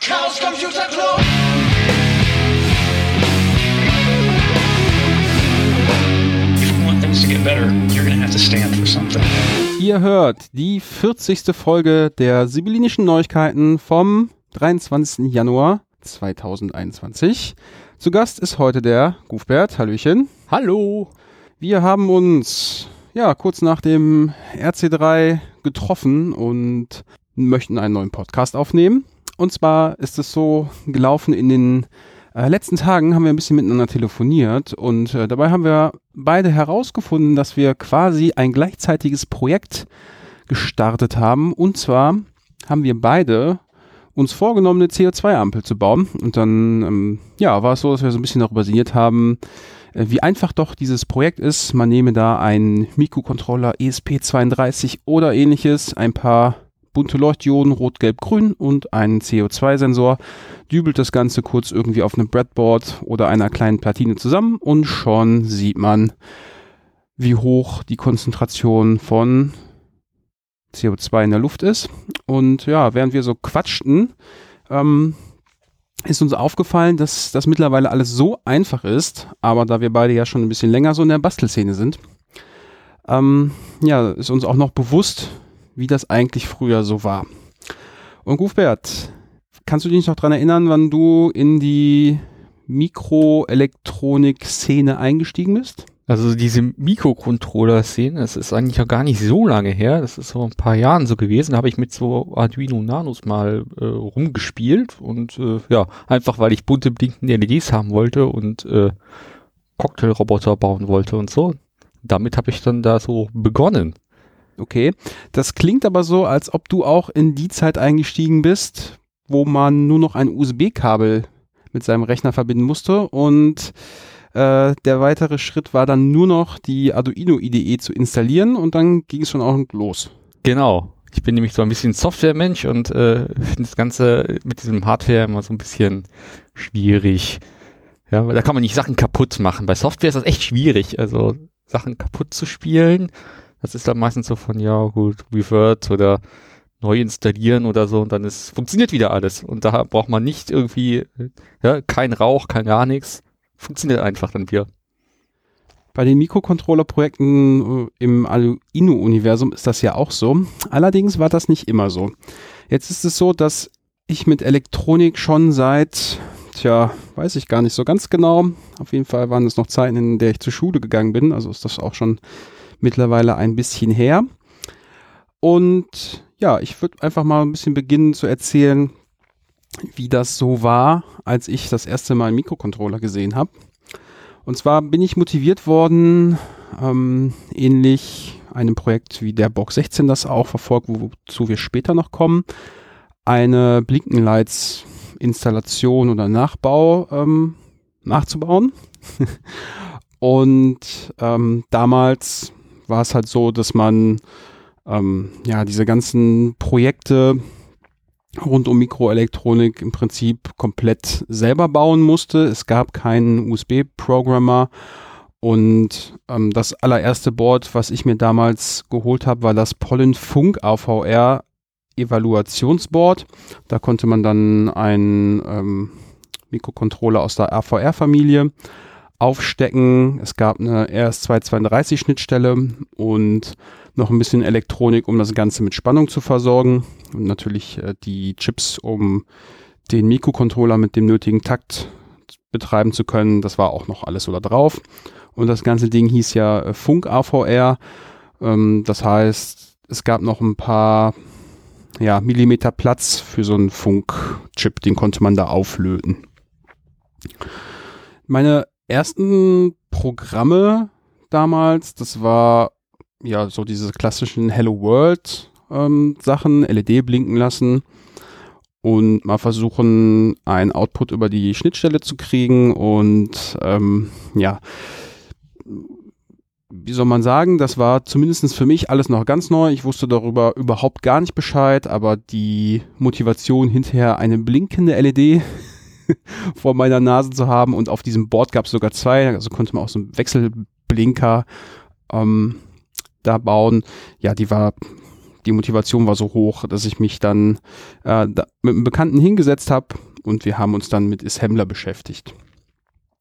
Chaos Computer Club. If you want things to get better, you're going to have to stand for something. Ihr hört die 40. Folge der Sibyllinischen Neuigkeiten vom 23. Januar 2021. Zu Gast ist heute der Gufbert. Hallöchen. Hallo. Wir haben uns ja kurz nach dem RC3 getroffen und möchten einen neuen Podcast aufnehmen. Und zwar ist es so gelaufen in den äh, letzten Tagen haben wir ein bisschen miteinander telefoniert und äh, dabei haben wir beide herausgefunden, dass wir quasi ein gleichzeitiges Projekt gestartet haben. Und zwar haben wir beide uns vorgenommen, eine CO2-Ampel zu bauen. Und dann, ähm, ja, war es so, dass wir so ein bisschen darüber sinniert haben, äh, wie einfach doch dieses Projekt ist. Man nehme da einen Mikrocontroller ESP32 oder ähnliches, ein paar bunte Leuchtdioden, rot, gelb, grün und einen CO2-Sensor, dübelt das Ganze kurz irgendwie auf einem Breadboard oder einer kleinen Platine zusammen und schon sieht man, wie hoch die Konzentration von CO2 in der Luft ist. Und ja, während wir so quatschten, ähm, ist uns aufgefallen, dass das mittlerweile alles so einfach ist, aber da wir beide ja schon ein bisschen länger so in der Bastelszene sind, ähm, ja, ist uns auch noch bewusst, wie das eigentlich früher so war. Und Gufbert, kannst du dich noch dran erinnern, wann du in die Mikroelektronik-Szene eingestiegen bist? Also diese Mikrocontroller-Szene, das ist eigentlich ja gar nicht so lange her. Das ist vor ein paar Jahren so gewesen. Da habe ich mit so Arduino Nanos mal äh, rumgespielt und äh, ja, einfach weil ich bunte blinkende LEDs haben wollte und äh, Cocktailroboter bauen wollte und so. Damit habe ich dann da so begonnen. Okay, das klingt aber so, als ob du auch in die Zeit eingestiegen bist, wo man nur noch ein USB-Kabel mit seinem Rechner verbinden musste und äh, der weitere Schritt war dann nur noch die Arduino IDE zu installieren und dann ging es schon auch los. Genau. Ich bin nämlich so ein bisschen Software-Mensch und äh, finde das Ganze mit diesem Hardware immer so ein bisschen schwierig. Ja, weil da kann man nicht Sachen kaputt machen. Bei Software ist das echt schwierig, also Sachen kaputt zu spielen. Das ist dann meistens so von, ja gut, Revert oder neu installieren oder so und dann ist, funktioniert wieder alles. Und da braucht man nicht irgendwie, ja, kein Rauch, kein gar nichts. Funktioniert einfach dann wieder. Bei den Mikrocontroller-Projekten äh, im Arduino-Universum ist das ja auch so. Allerdings war das nicht immer so. Jetzt ist es so, dass ich mit Elektronik schon seit, tja, weiß ich gar nicht so ganz genau. Auf jeden Fall waren es noch Zeiten, in der ich zur Schule gegangen bin. Also ist das auch schon mittlerweile ein bisschen her. Und ja, ich würde einfach mal ein bisschen beginnen zu erzählen, wie das so war, als ich das erste Mal einen Mikrocontroller gesehen habe. Und zwar bin ich motiviert worden, ähm, ähnlich einem Projekt wie der Box 16 das auch verfolgt, wozu wir später noch kommen, eine Blinkenlights Installation oder Nachbau ähm, nachzubauen. Und ähm, damals war es halt so, dass man ähm, ja diese ganzen Projekte rund um Mikroelektronik im Prinzip komplett selber bauen musste. Es gab keinen USB-Programmer und ähm, das allererste Board, was ich mir damals geholt habe, war das Pollen Funk AVR Evaluationsboard. Da konnte man dann einen ähm, Mikrocontroller aus der AVR-Familie aufstecken. Es gab eine RS232-Schnittstelle und noch ein bisschen Elektronik, um das Ganze mit Spannung zu versorgen. Und natürlich äh, die Chips, um den Mikrocontroller mit dem nötigen Takt betreiben zu können. Das war auch noch alles so da drauf. Und das ganze Ding hieß ja äh, Funk AVR. Ähm, das heißt, es gab noch ein paar ja, Millimeter Platz für so einen Funkchip, den konnte man da auflöten. Meine ersten Programme damals, das war ja so diese klassischen Hello World ähm, Sachen, LED blinken lassen und mal versuchen, einen Output über die Schnittstelle zu kriegen und ähm, ja, wie soll man sagen, das war zumindest für mich alles noch ganz neu. Ich wusste darüber überhaupt gar nicht Bescheid, aber die Motivation hinterher eine blinkende LED vor meiner Nase zu haben und auf diesem Board gab es sogar zwei, also konnte man auch so einen Wechselblinker ähm, da bauen. Ja, die war, die Motivation war so hoch, dass ich mich dann äh, da mit einem Bekannten hingesetzt habe und wir haben uns dann mit Assembler beschäftigt.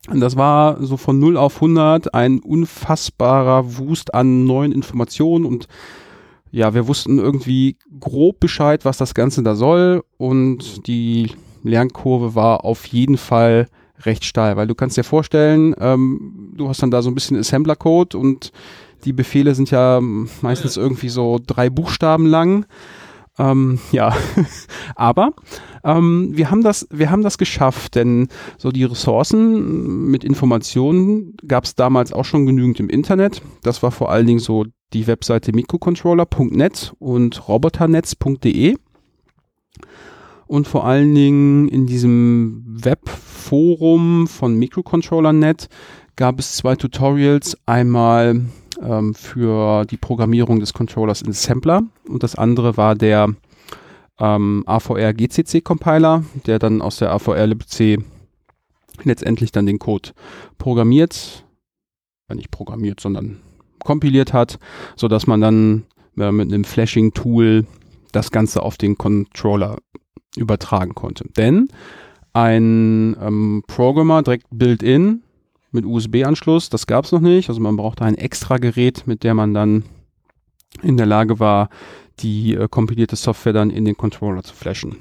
Und das war so von 0 auf 100 ein unfassbarer Wust an neuen Informationen und ja, wir wussten irgendwie grob Bescheid, was das Ganze da soll und die Lernkurve war auf jeden Fall recht steil, weil du kannst dir vorstellen, ähm, du hast dann da so ein bisschen Assembler-Code und die Befehle sind ja meistens irgendwie so drei Buchstaben lang. Ähm, ja, aber ähm, wir haben das, wir haben das geschafft, denn so die Ressourcen mit Informationen gab es damals auch schon genügend im Internet. Das war vor allen Dingen so die Webseite mikrocontroller.net und roboternetz.de und vor allen Dingen in diesem Webforum von Microcontroller.net gab es zwei Tutorials. Einmal ähm, für die Programmierung des Controllers in Sampler und das andere war der ähm, AVR GCC Compiler, der dann aus der AVR libc letztendlich dann den Code programmiert, nicht programmiert, sondern kompiliert hat, so dass man dann äh, mit einem Flashing Tool das Ganze auf den Controller übertragen konnte. Denn ein ähm, Programmer direkt built-in mit USB-Anschluss, das gab es noch nicht. Also man brauchte ein extra Gerät, mit der man dann in der Lage war, die äh, kompilierte Software dann in den Controller zu flashen.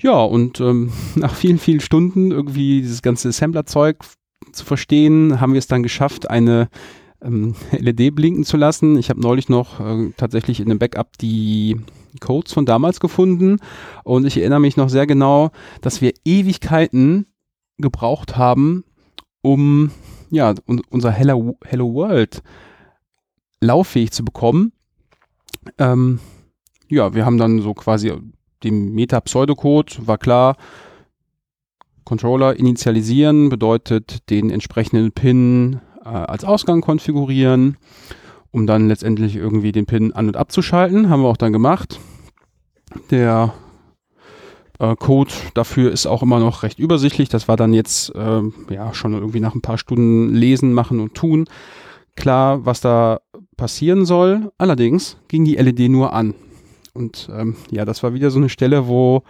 Ja, und ähm, nach vielen, vielen Stunden irgendwie dieses ganze Assembler-Zeug zu verstehen, haben wir es dann geschafft, eine ähm, LED blinken zu lassen. Ich habe neulich noch äh, tatsächlich in einem Backup die Codes von damals gefunden. Und ich erinnere mich noch sehr genau, dass wir Ewigkeiten gebraucht haben, um ja un unser Hello, Hello World lauffähig zu bekommen. Ähm, ja, wir haben dann so quasi den Meta-Pseudocode, war klar, Controller initialisieren bedeutet den entsprechenden Pin äh, als Ausgang konfigurieren um dann letztendlich irgendwie den Pin an- und abzuschalten. Haben wir auch dann gemacht. Der äh, Code dafür ist auch immer noch recht übersichtlich. Das war dann jetzt äh, ja schon irgendwie nach ein paar Stunden lesen, machen und tun. Klar, was da passieren soll. Allerdings ging die LED nur an. Und ähm, ja, das war wieder so eine Stelle, wo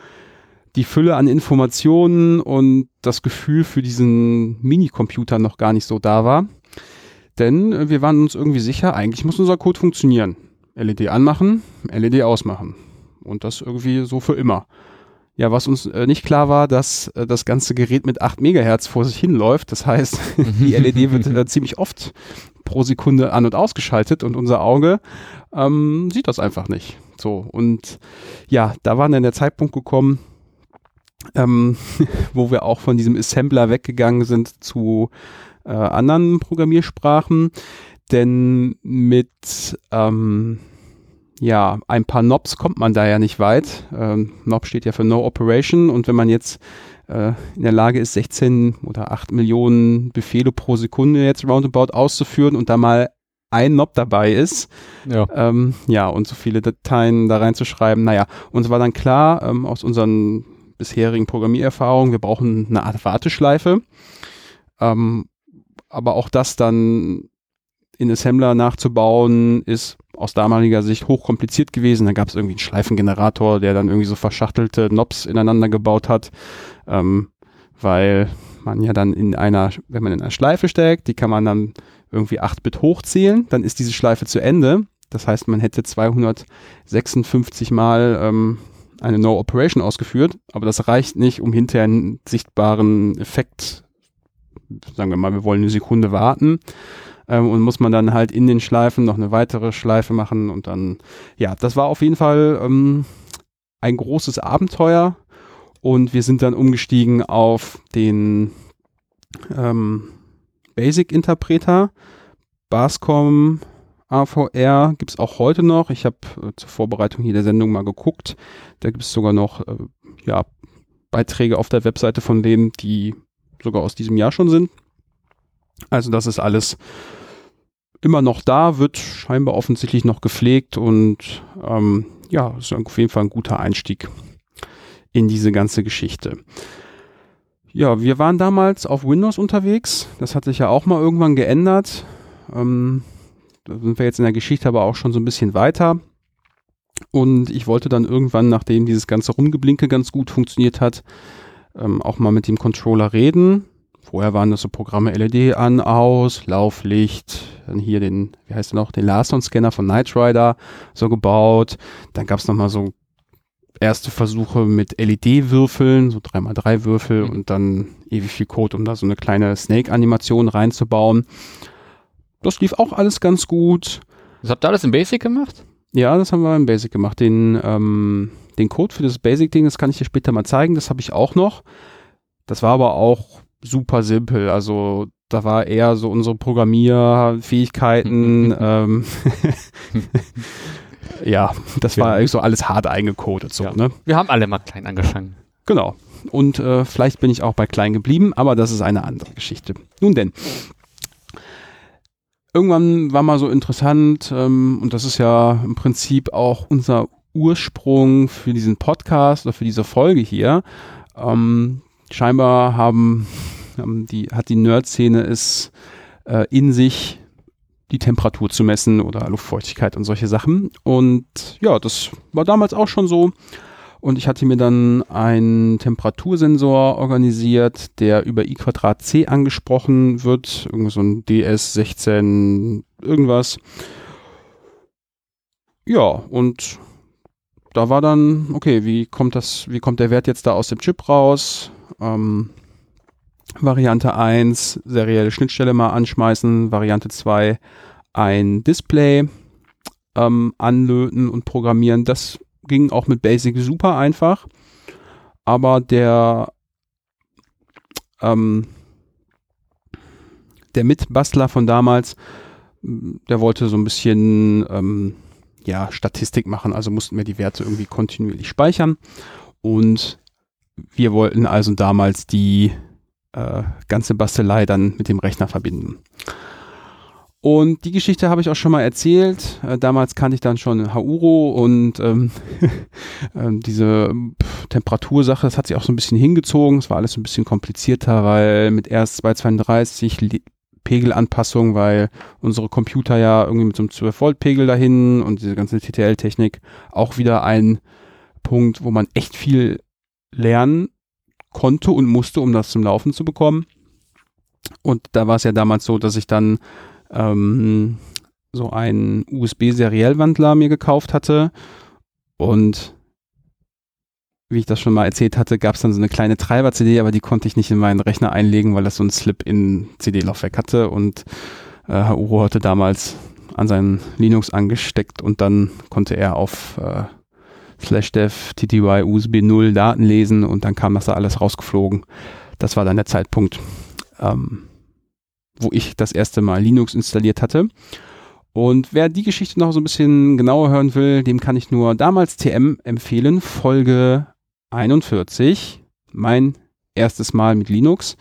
die Fülle an Informationen und das Gefühl für diesen Minicomputer noch gar nicht so da war. Denn äh, wir waren uns irgendwie sicher, eigentlich muss unser Code funktionieren. LED anmachen, LED ausmachen. Und das irgendwie so für immer. Ja, was uns äh, nicht klar war, dass äh, das ganze Gerät mit 8 Megahertz vor sich hinläuft. Das heißt, die LED wird äh, ziemlich oft pro Sekunde an- und ausgeschaltet und unser Auge ähm, sieht das einfach nicht. So, und ja, da war dann der Zeitpunkt gekommen, ähm, wo wir auch von diesem Assembler weggegangen sind zu äh, anderen Programmiersprachen, denn mit ähm, ja, ein paar Knobs kommt man da ja nicht weit. Ähm, Knob steht ja für No Operation und wenn man jetzt äh, in der Lage ist, 16 oder 8 Millionen Befehle pro Sekunde jetzt roundabout auszuführen und da mal ein Knob dabei ist, Ja. ähm, ja, und so viele Dateien da reinzuschreiben, naja, uns war dann klar, ähm, aus unseren bisherigen Programmiererfahrungen, wir brauchen eine Art Warteschleife. Ähm, aber auch das dann in Assembler nachzubauen, ist aus damaliger Sicht hochkompliziert gewesen. Da gab es irgendwie einen Schleifengenerator, der dann irgendwie so verschachtelte Knobs ineinander gebaut hat, ähm, weil man ja dann in einer, wenn man in einer Schleife steckt, die kann man dann irgendwie 8-Bit hochzählen, dann ist diese Schleife zu Ende. Das heißt, man hätte 256 Mal ähm, eine No-Operation ausgeführt, aber das reicht nicht, um hinterher einen sichtbaren Effekt, sagen wir mal, wir wollen eine Sekunde warten ähm, und muss man dann halt in den Schleifen noch eine weitere Schleife machen und dann, ja, das war auf jeden Fall ähm, ein großes Abenteuer und wir sind dann umgestiegen auf den ähm, Basic-Interpreter, Bascom AVR gibt es auch heute noch. Ich habe äh, zur Vorbereitung hier der Sendung mal geguckt. Da gibt es sogar noch äh, ja, Beiträge auf der Webseite von denen, die sogar aus diesem Jahr schon sind. Also das ist alles immer noch da, wird scheinbar offensichtlich noch gepflegt und ähm, ja, ist auf jeden Fall ein guter Einstieg in diese ganze Geschichte. Ja, wir waren damals auf Windows unterwegs. Das hat sich ja auch mal irgendwann geändert. Ähm, da sind wir jetzt in der Geschichte aber auch schon so ein bisschen weiter. Und ich wollte dann irgendwann, nachdem dieses ganze Rumgeblinke ganz gut funktioniert hat, ähm, auch mal mit dem Controller reden. Vorher waren das so Programme LED an, aus, Lauflicht, dann hier den, wie heißt der noch, den Larson-Scanner von Knight Rider so gebaut. Dann gab es nochmal so erste Versuche mit LED-Würfeln, so 3x3 Würfel Mhm. und dann ewig viel Code, um da so eine kleine Snake-Animation reinzubauen. Das lief auch alles ganz gut. Das habt ihr alles in Basic gemacht? Ja, das haben wir im Basic gemacht. Den, ähm, den Code für das Basic-Ding, das kann ich dir später mal zeigen, das habe ich auch noch. Das war aber auch super simpel. Also da war eher so unsere Programmierfähigkeiten. ähm, ja, das war Ja. so alles hart eingecodet. So, Ja. ne? Wir haben alle mal klein angefangen. Genau. Und äh, vielleicht bin ich auch bei klein geblieben, aber das ist eine andere Geschichte. Nun denn. Irgendwann war mal so interessant, ähm, und das ist ja im Prinzip auch unser Ursprung für diesen Podcast oder für diese Folge hier. Ähm, scheinbar haben, haben die, hat die Nerd-Szene es äh, in sich, die Temperatur zu messen oder Luftfeuchtigkeit und solche Sachen. Und ja, das war damals auch schon so. Und ich hatte mir dann einen Temperatursensor organisiert, der über I Quadrat C angesprochen wird. Irgendwie so ein DS16 irgendwas. Ja, und da war dann, okay, wie kommt das, wie kommt der Wert jetzt da aus dem Chip raus? Ähm, Variante 1, serielle Schnittstelle mal anschmeißen. Variante 2, ein Display ähm, anlöten und programmieren. Das ging auch mit Basic super einfach. Aber der, ähm, der Mitbastler von damals, der wollte so ein bisschen ähm, ja, Statistik machen, also mussten wir die Werte irgendwie kontinuierlich speichern. Und wir wollten also damals die äh, ganze Bastelei dann mit dem Rechner verbinden. Und die Geschichte habe ich auch schon mal erzählt. Äh, damals kannte ich dann schon Hauro und ähm, ähm, diese pff, Temperatursache, das hat sich auch so ein bisschen hingezogen. Es war alles ein bisschen komplizierter, weil mit RS232 Li- Pegelanpassung, weil unsere Computer ja irgendwie mit so einem 12 Volt Pegel dahin und diese ganze TTL-Technik auch wieder ein Punkt, wo man echt viel lernen konnte und musste, um das zum Laufen zu bekommen. Und da war es ja damals so, dass ich dann ähm, so einen USB-Seriellwandler mir gekauft hatte. Und wie ich das schon mal erzählt hatte, gab es dann so eine kleine Treiber-CD, aber die konnte ich nicht in meinen Rechner einlegen, weil das so ein Slip-in-CD-Laufwerk hatte. Und äh, Hauro hatte damals an seinen Linux angesteckt und dann konnte er auf äh, slash dev tty USB 0 Daten lesen und dann kam das da alles rausgeflogen. Das war dann der Zeitpunkt, ähm, wo ich das erste Mal Linux installiert hatte. Und wer die Geschichte noch so ein bisschen genauer hören will, dem kann ich nur damals TM empfehlen, Folge 41, mein erstes Mal mit Linux.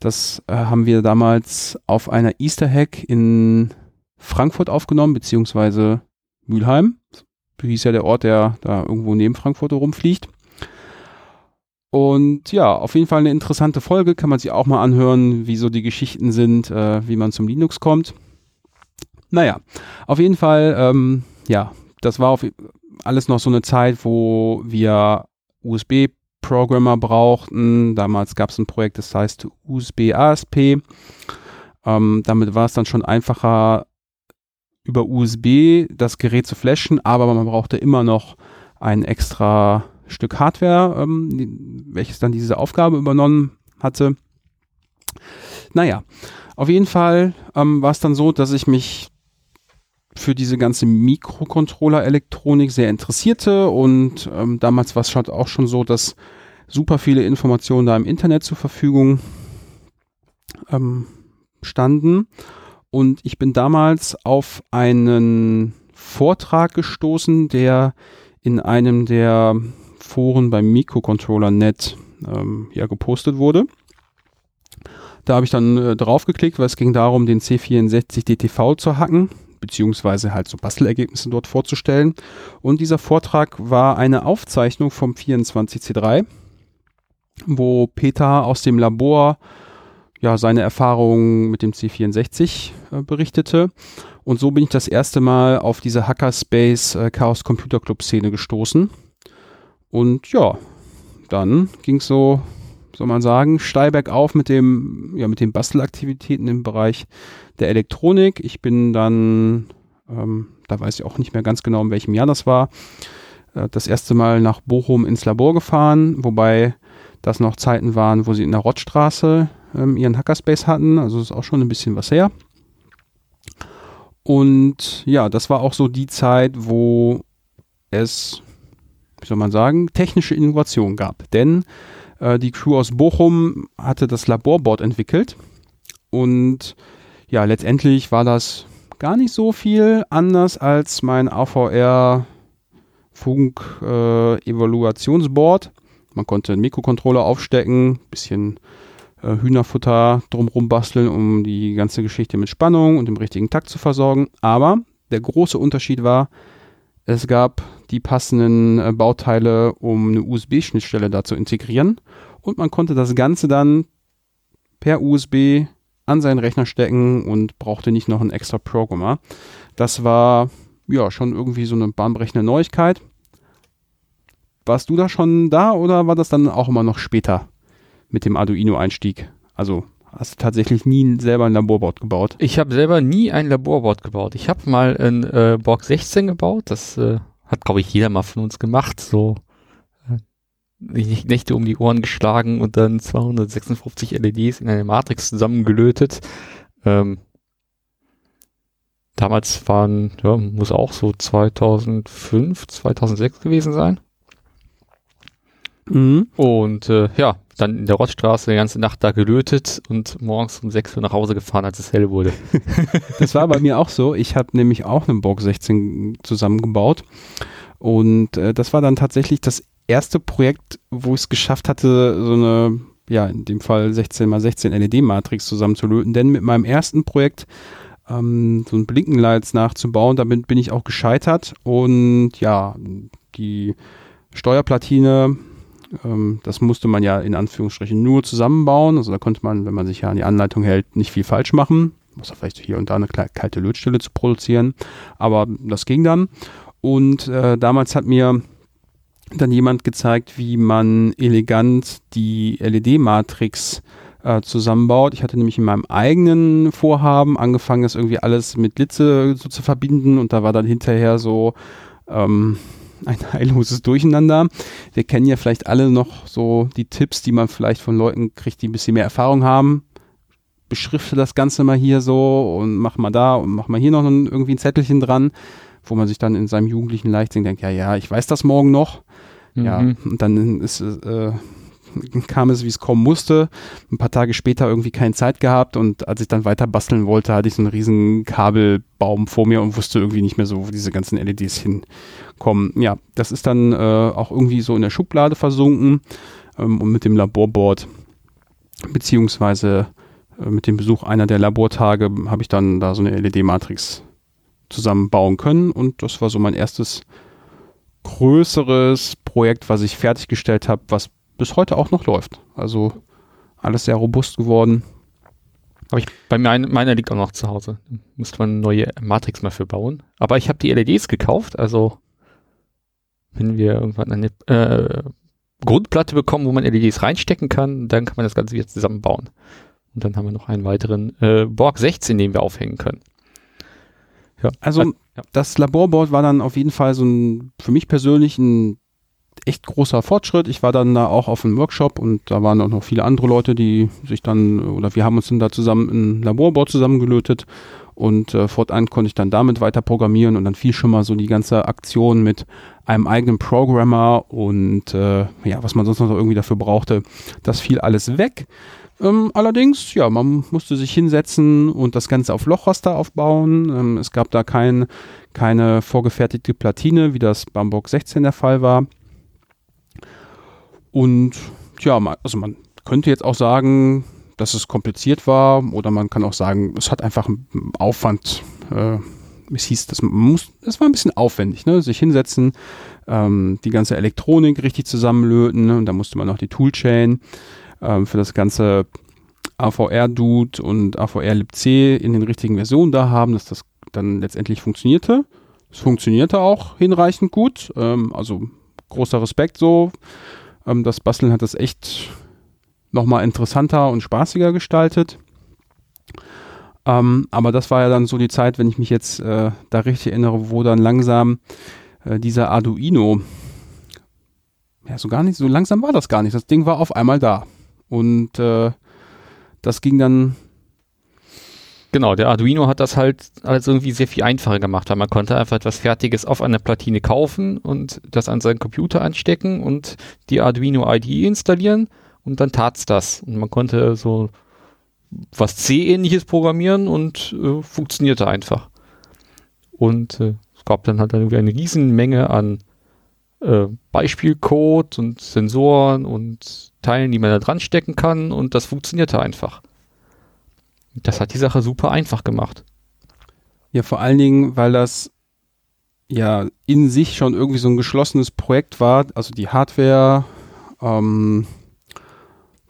Das äh, haben wir damals auf einer Easter Hack in Frankfurt aufgenommen, beziehungsweise Mülheim. So hieß ja der Ort, der da irgendwo neben Frankfurt rumfliegt. Und ja, auf jeden Fall eine interessante Folge, kann man sich auch mal anhören, wie so die Geschichten sind, äh, wie man zum Linux kommt. Naja, auf jeden Fall, ähm, ja, das war auf, alles noch so eine Zeit, wo wir USB-Programmer brauchten. Damals gab es ein Projekt, das heißt USB ASP. Ähm, damit war es dann schon einfacher, über USB das Gerät zu flashen, aber man brauchte immer noch ein extra Stück Hardware, ähm, welches dann diese Aufgabe übernommen hatte. Naja, auf jeden Fall ähm, war es dann so, dass ich mich für diese ganze Mikrocontroller-Elektronik sehr interessierte und ähm, damals war es schon auch schon so, dass super viele Informationen da im Internet zur Verfügung ähm, standen und ich bin damals auf einen Vortrag gestoßen, der in einem der Foren beim Mikrocontroller.net ähm, ja gepostet wurde. Da habe ich dann äh, draufgeklickt, weil es ging darum, den C64 DTV zu hacken, beziehungsweise halt so Bastelergebnisse dort vorzustellen. Und dieser Vortrag war eine Aufzeichnung vom 24C3, wo Peter aus dem Labor ja, seine Erfahrungen mit dem C64 äh, berichtete. Und so bin ich das erste Mal auf diese Hackerspace äh, Chaos Computer Club Szene gestoßen. Und ja, dann ging es so, soll man sagen, steil bergauf mit dem, ja, mit den Bastelaktivitäten im Bereich der Elektronik. Ich bin dann, ähm, da weiß ich auch nicht mehr ganz genau, in welchem Jahr das war, äh, das erste Mal nach Bochum ins Labor gefahren, wobei das noch Zeiten waren, wo sie in der Rottstraße ähm, ihren Hackerspace hatten. Also ist auch schon ein bisschen was her. Und ja, das war auch so die Zeit, wo es, wie soll man sagen, technische Innovation gab. Denn äh, die Crew aus Bochum hatte das Laborboard entwickelt. Und ja, letztendlich war das gar nicht so viel anders als mein AVR Funk äh, Evaluationsboard. Man konnte einen Mikrocontroller aufstecken, bisschen äh, Hühnerfutter drumrum basteln, um die ganze Geschichte mit Spannung und dem richtigen Takt zu versorgen. Aber der große Unterschied war, es gab die passenden äh, Bauteile, um eine USB-Schnittstelle da zu integrieren. Und man konnte das Ganze dann per USB an seinen Rechner stecken und brauchte nicht noch einen extra Programmer. Das war ja schon irgendwie so eine bahnbrechende Neuigkeit. Warst du da schon da oder war das dann auch immer noch später mit dem Arduino-Einstieg? Also hast du tatsächlich nie selber ein Laborboard gebaut? Ich habe selber nie ein Laborboard gebaut. Ich habe mal ein äh, Borg 16 gebaut. Das äh, hat, glaube ich, jeder mal von uns gemacht. So äh, Nächte um die Ohren geschlagen und dann 256 LEDs in eine Matrix zusammengelötet. Ähm, damals waren, ja, muss auch so 2005, 2006 gewesen sein. Mhm. Und äh, ja, dann in der Rottstraße die ganze Nacht da gelötet und morgens um 6 Uhr nach Hause gefahren, als es hell wurde. das war bei mir auch so. Ich habe nämlich auch einen Borg 16 zusammengebaut. Und äh, das war dann tatsächlich das erste Projekt, wo ich es geschafft hatte, so eine, ja, in dem Fall 16 x 16 LED-Matrix zusammenzulöten. Denn mit meinem ersten Projekt ähm, so ein Blinkenlights nachzubauen, damit bin ich auch gescheitert. Und ja, die Steuerplatine ähm, das musste man ja in Anführungsstrichen nur zusammenbauen. Also da konnte man, wenn man sich ja an die Anleitung hält, nicht viel falsch machen. Außer vielleicht hier und da eine kalte Lötstelle zu produzieren. Aber das ging dann. Und äh, damals hat mir dann jemand gezeigt, wie man elegant die LED-Matrix äh, zusammenbaut. Ich hatte nämlich in meinem eigenen Vorhaben angefangen, das irgendwie alles mit Litze so zu verbinden und da war dann hinterher so ähm, ein heilloses Durcheinander. Wir kennen ja vielleicht alle noch so die Tipps, die man vielleicht von Leuten kriegt, die ein bisschen mehr Erfahrung haben. Beschrifte das Ganze mal hier so und mach mal da und mach mal hier noch irgendwie ein Zettelchen dran, wo man sich dann in seinem jugendlichen Leichtsinn denkt, ja, ja, ich weiß das morgen noch. Mhm. Ja, und dann ist äh, kam es, wie es kommen musste. Ein paar Tage später irgendwie keine Zeit gehabt und als ich dann weiter basteln wollte, hatte ich so einen riesen Kabelbaum vor mir und wusste irgendwie nicht mehr so, wo diese ganzen LEDs hinkommen. Ja, das ist dann äh, auch irgendwie so in der Schublade versunken ähm, und mit dem Laborboard beziehungsweise äh, mit dem Besuch einer der Labortage habe ich dann da so eine LED-Matrix zusammenbauen können und das war so mein erstes größeres Projekt, was ich fertiggestellt habe, was bis heute auch noch läuft. Also alles sehr robust geworden. Aber ich, bei mir, meiner liegt auch noch zu Hause. Müsste man eine neue Matrix mal für bauen. Aber ich habe die LEDs gekauft, also wenn wir irgendwann eine äh, Grundplatte bekommen, wo man LEDs reinstecken kann, dann kann man das Ganze wieder zusammenbauen. Und dann haben wir noch einen weiteren äh, Borg 16, den wir aufhängen können. Ja. Also ja. das Laborboard war dann auf jeden Fall so ein, für mich persönlich ein echt großer Fortschritt. Ich war dann da auch auf einem Workshop und da waren auch noch viele andere Leute, die sich dann, oder wir haben uns dann da zusammen ein Laborboard zusammengelötet und äh, fortan konnte ich dann damit weiter programmieren und dann fiel schon mal so die ganze Aktion mit einem eigenen Programmer und äh, ja, was man sonst noch irgendwie dafür brauchte, das fiel alles weg. Ähm, allerdings, ja, man musste sich hinsetzen und das Ganze auf Lochraster aufbauen. Ähm, es gab da kein, keine vorgefertigte Platine, wie das Bambock 16 der Fall war. Und ja, also man könnte jetzt auch sagen, dass es kompliziert war oder man kann auch sagen, es hat einfach einen Aufwand. Äh, es hieß, das muss, das war ein bisschen aufwendig, ne? Sich hinsetzen, ähm, die ganze Elektronik richtig zusammenlöten ne? und da musste man noch die Toolchain ähm, für das Ganze AVR-Dude und AVR-libc in den richtigen Versionen da haben, dass das dann letztendlich funktionierte. Es funktionierte auch hinreichend gut. Ähm, also großer Respekt so. Ähm, das Basteln hat das echt nochmal interessanter und spaßiger gestaltet. Ähm, aber das war ja dann so die Zeit, wenn ich mich jetzt äh, da richtig erinnere, wo dann langsam äh, dieser Arduino, ja, so gar nicht, so langsam war das gar nicht. Das Ding war auf einmal da. Und äh, das ging dann. Genau, der Arduino hat das halt alles irgendwie sehr viel einfacher gemacht, weil man konnte einfach etwas Fertiges auf einer Platine kaufen und das an seinen Computer anstecken und die Arduino IDE installieren und dann tat's das. Und man konnte so was C-ähnliches programmieren und äh, funktionierte einfach. Und äh, es gab dann halt irgendwie eine Riesenmenge an äh, Beispielcode und Sensoren und Teilen, die man da dran stecken kann und das funktionierte einfach. Das hat die Sache super einfach gemacht. Ja, vor allen Dingen, weil das ja in sich schon irgendwie so ein geschlossenes Projekt war, also die Hardware, ähm,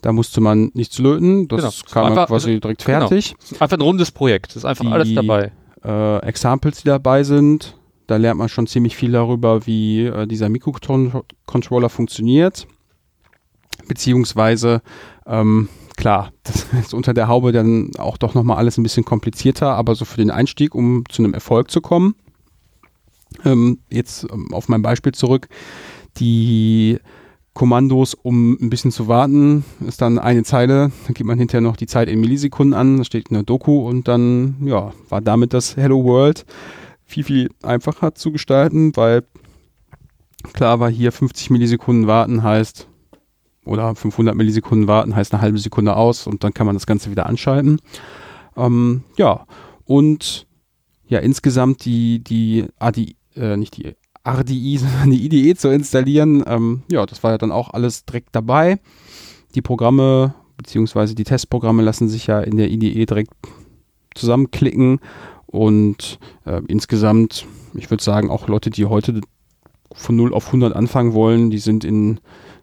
da musste man nichts löten, das Genau. kam Einfach- quasi direkt genau. fertig. Einfach ein rundes Projekt. Es ist einfach Die- alles dabei. Äh, Examples, die dabei sind, da lernt man schon ziemlich viel darüber, wie äh, dieser Mikrocontroller funktioniert. Beziehungsweise, ähm, klar, das ist unter der Haube dann auch doch nochmal alles ein bisschen komplizierter, aber so für den Einstieg, um zu einem Erfolg zu kommen. Ähm, jetzt ähm, auf mein Beispiel zurück. Die Kommandos, um ein bisschen zu warten, ist dann eine Zeile, dann gibt man hinterher noch die Zeit in Millisekunden an, da steht eine Doku und dann, ja, war damit das Hello World viel, viel einfacher zu gestalten, weil klar war hier 50 Millisekunden warten heißt, oder 500 Millisekunden warten heißt eine halbe Sekunde aus und dann kann man das Ganze wieder anschalten. Ähm, ja, und ja, insgesamt die, die ADI, äh, nicht die RDI, sondern die IDE zu installieren, ähm, ja, das war ja dann auch alles direkt dabei. Die Programme, beziehungsweise die Testprogramme lassen sich ja in der IDE direkt zusammenklicken und äh, insgesamt, ich würde sagen, auch Leute, die heute von 0 auf 100 anfangen wollen, die sind in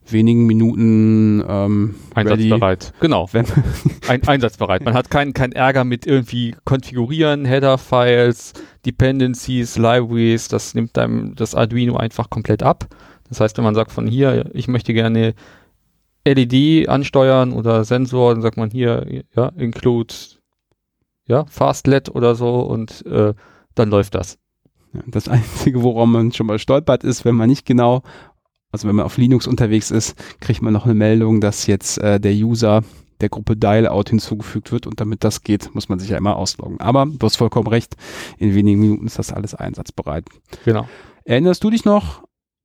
wenigen Minuten ähm, ready. Einsatzbereit. Genau. Wenn, Ein, einsatzbereit. Man hat keinen keinen Ärger mit irgendwie konfigurieren, Header-Files, Dependencies, Libraries. Das nimmt einem das Arduino einfach komplett ab. Das heißt, wenn man sagt von hier, ich möchte gerne LED ansteuern oder Sensor, dann sagt man hier, ja, include, ja, Fastlet oder so und äh, dann läuft das. Das Einzige, woran man schon mal stolpert, ist, wenn man nicht genau, also wenn man auf Linux unterwegs ist, kriegt man noch eine Meldung, dass jetzt äh, der User der Gruppe Dial-Out hinzugefügt wird und damit das geht, muss man sich ja immer ausloggen. Aber du hast vollkommen recht, in wenigen Minuten ist das alles einsatzbereit. Genau. Erinnerst du dich noch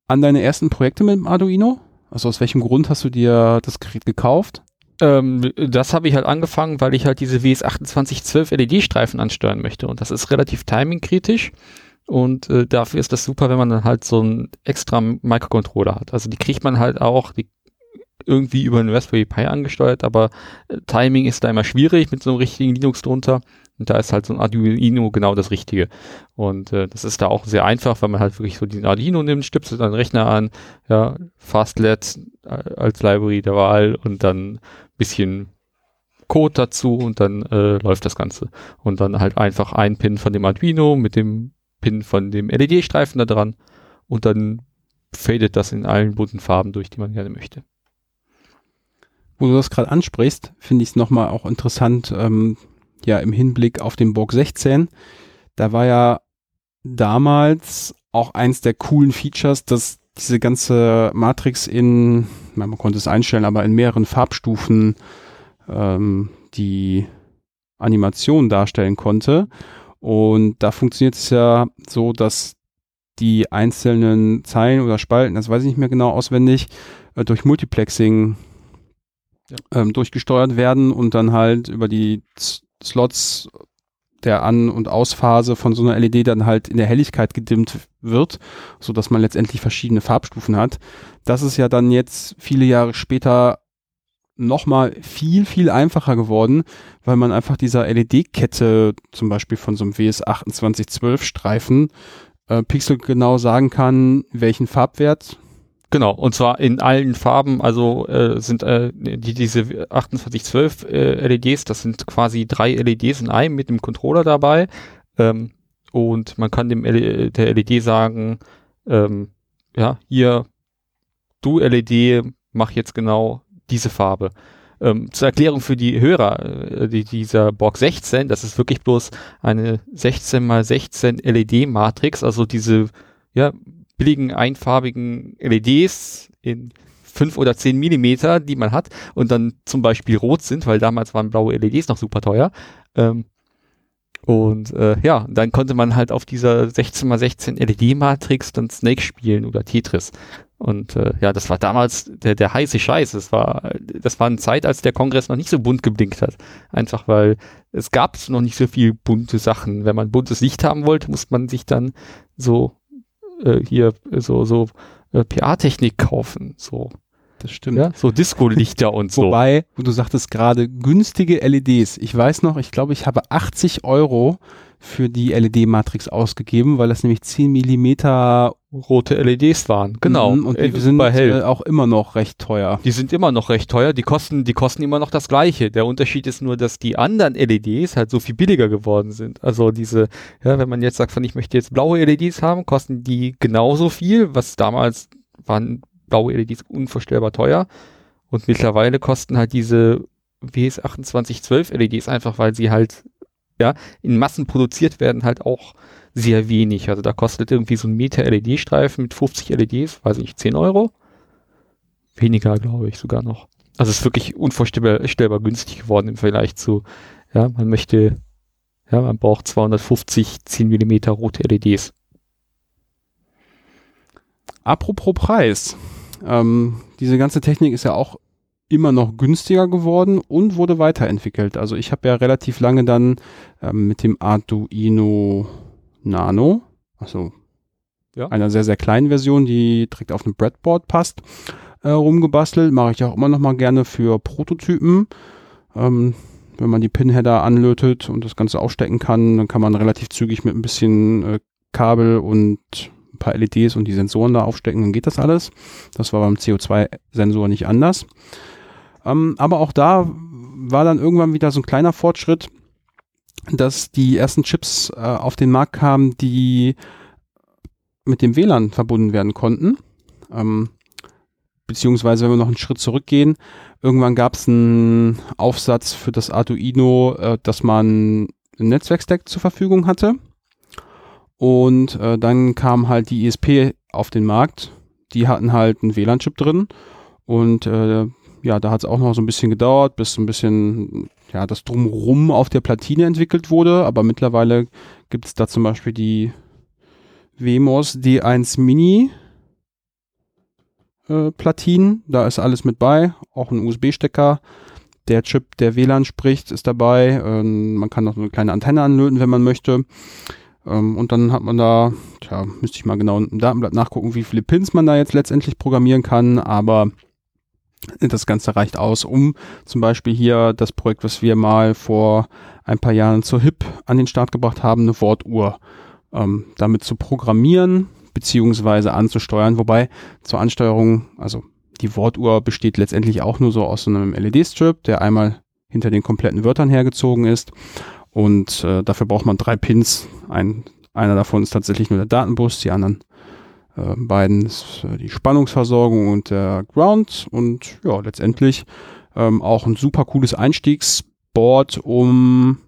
an deine ersten Projekte mit dem Arduino? Also aus welchem Grund hast du dir das Gerät gekauft? Ähm, das habe ich halt angefangen, weil ich halt diese WS2812 LED-Streifen ansteuern möchte. Und das ist relativ timingkritisch. Und äh, dafür ist das super, wenn man dann halt so einen extra Microcontroller hat. Also die kriegt man halt auch irgendwie über einen Raspberry Pi angesteuert, aber äh, Timing ist da immer schwierig mit so einem richtigen Linux drunter. Und da ist halt so ein Arduino genau das Richtige. Und äh, das ist da auch sehr einfach, weil man halt wirklich so den Arduino nimmt, stöpselt einen Rechner an, ja, Fastlet äh, als Library der Wahl und dann bisschen Code dazu und dann äh, läuft das Ganze. Und dann halt einfach ein Pin von dem Arduino mit dem Pin von dem LED-Streifen da dran und dann fadet das in allen bunten Farben durch, die man gerne möchte. Wo du das gerade ansprichst, finde ich es nochmal auch interessant, ähm, ja, im Hinblick auf den Borg 16. Da war ja damals auch eins der coolen Features, dass diese ganze Matrix in, man konnte es einstellen, aber in mehreren Farbstufen ähm, die Animation darstellen konnte. Und da funktioniert es ja so, dass die einzelnen Zeilen oder Spalten, das weiß ich nicht mehr genau auswendig, äh, durch Multiplexing ähm, durchgesteuert werden und dann halt über die Z Slots der An- und Ausphase von so einer LED dann halt in der Helligkeit gedimmt wird, so dass man letztendlich verschiedene Farbstufen hat. Das ist ja dann jetzt viele Jahre später nochmal viel, viel einfacher geworden, weil man einfach dieser LED-Kette zum Beispiel von so einem WS2812 Streifen äh, pixelgenau sagen kann, welchen Farbwert Genau, und zwar in allen Farben, also äh, sind äh, die, diese 2812 äh, LEDs, das sind quasi drei LEDs in einem mit dem Controller dabei. Ähm, und man kann dem L der LED sagen, ähm, ja, hier, du LED, mach jetzt genau diese Farbe. Ähm, zur Erklärung für die Hörer, äh, die, dieser Borg 16, das ist wirklich bloß eine 16 mal 16 LED-Matrix, also diese ja, billigen einfarbigen LEDs in fünf oder zehn Millimeter, die man hat und dann zum Beispiel rot sind, weil damals waren blaue LEDs noch super teuer. Ähm, und äh, ja, dann konnte man halt auf dieser 16x16 LED-Matrix dann Snake spielen oder Tetris. Und äh, ja, das war damals der, der heiße Scheiß. Das war, das war eine Zeit, als der Kongress noch nicht so bunt geblinkt hat. Einfach weil es gab noch nicht so viel bunte Sachen. Wenn man buntes Licht haben wollte, muss man sich dann so äh, hier so so äh, PA-Technik kaufen. So Das stimmt. ja, so Disco-Lichter und so. Wobei, du sagtest gerade günstige LEDs. Ich weiß noch, ich glaube, ich habe 80 Euro für die LED-Matrix ausgegeben, weil das nämlich 10 Millimeter rote LEDs waren. Genau. Mhm, und Äh, die sind super hell. äh, auch immer noch recht teuer. Die sind immer noch recht teuer, die kosten, die kosten immer noch das gleiche. Der Unterschied ist nur, dass die anderen LEDs halt so viel billiger geworden sind. Also diese, ja, wenn man jetzt sagt, von ich möchte jetzt blaue LEDs haben, kosten die genauso viel, was damals waren blaue LEDs unvorstellbar teuer. Und mittlerweile kosten halt diese WS2812 LEDs einfach, weil sie halt, ja, in Massen produziert werden, halt auch sehr wenig. Also da kostet irgendwie so ein Meter LED-Streifen mit 50 LEDs, weiß ich nicht, 10 Euro. Weniger, glaube ich, sogar noch. Also es ist wirklich unvorstellbar stellbar günstig geworden im Vergleich zu, ja, man möchte, ja, man braucht 250 10 Millimeter rote LEDs. Apropos Preis. Ähm, diese ganze Technik ist ja auch immer noch günstiger geworden und wurde weiterentwickelt. Also ich habe ja relativ lange dann ähm, mit dem Arduino Nano, also Ja. einer sehr, sehr kleinen Version, die direkt auf einem Breadboard passt, äh, rumgebastelt. Mache ich auch immer noch mal gerne für Prototypen. Ähm, wenn man die Pinheader anlötet und das Ganze aufstecken kann, dann kann man relativ zügig mit ein bisschen äh, Kabel und ein paar LEDs und die Sensoren da aufstecken, dann geht das alles. Das war beim CO2-Sensor nicht anders. Ähm, aber auch da war dann irgendwann wieder so ein kleiner Fortschritt, dass die ersten Chips äh, auf den Markt kamen, die mit dem WLAN verbunden werden konnten. Ähm, beziehungsweise, wenn wir noch einen Schritt zurückgehen, irgendwann gab es einen Aufsatz für das Arduino, äh, dass man einen Netzwerkstack zur Verfügung hatte. Und äh, dann kam halt die ISP auf den Markt. Die hatten halt einen WLAN-Chip drin. Und äh, ja, da hat es auch noch so ein bisschen gedauert, bis so ein bisschen ja, das Drumrum auf der Platine entwickelt wurde. Aber mittlerweile gibt es da zum Beispiel die WMOS D1 Mini äh, Platinen. Da ist alles mit bei, auch ein USB-Stecker. Der Chip, der WLAN spricht, ist dabei. Ähm, man kann noch eine kleine Antenne anlöten, wenn man möchte. Ähm, und dann hat man da, tja, müsste ich mal genau im Datenblatt nachgucken, wie viele Pins man da jetzt letztendlich programmieren kann. Aber das Ganze reicht aus, um zum Beispiel hier das Projekt, was wir mal vor ein paar Jahren zur HIP an den Start gebracht haben, eine Wortuhr ähm, damit zu programmieren beziehungsweise anzusteuern. Wobei zur Ansteuerung, also die Wortuhr besteht letztendlich auch nur so aus so einem LED-Strip, der einmal hinter den kompletten Wörtern hergezogen ist. Und äh, dafür braucht man drei Pins. Ein, einer davon ist tatsächlich nur der Datenbus, die anderen äh, beiden äh, die Spannungsversorgung und der Ground. Und ja, letztendlich ähm, auch ein super cooles Einstiegsboard, um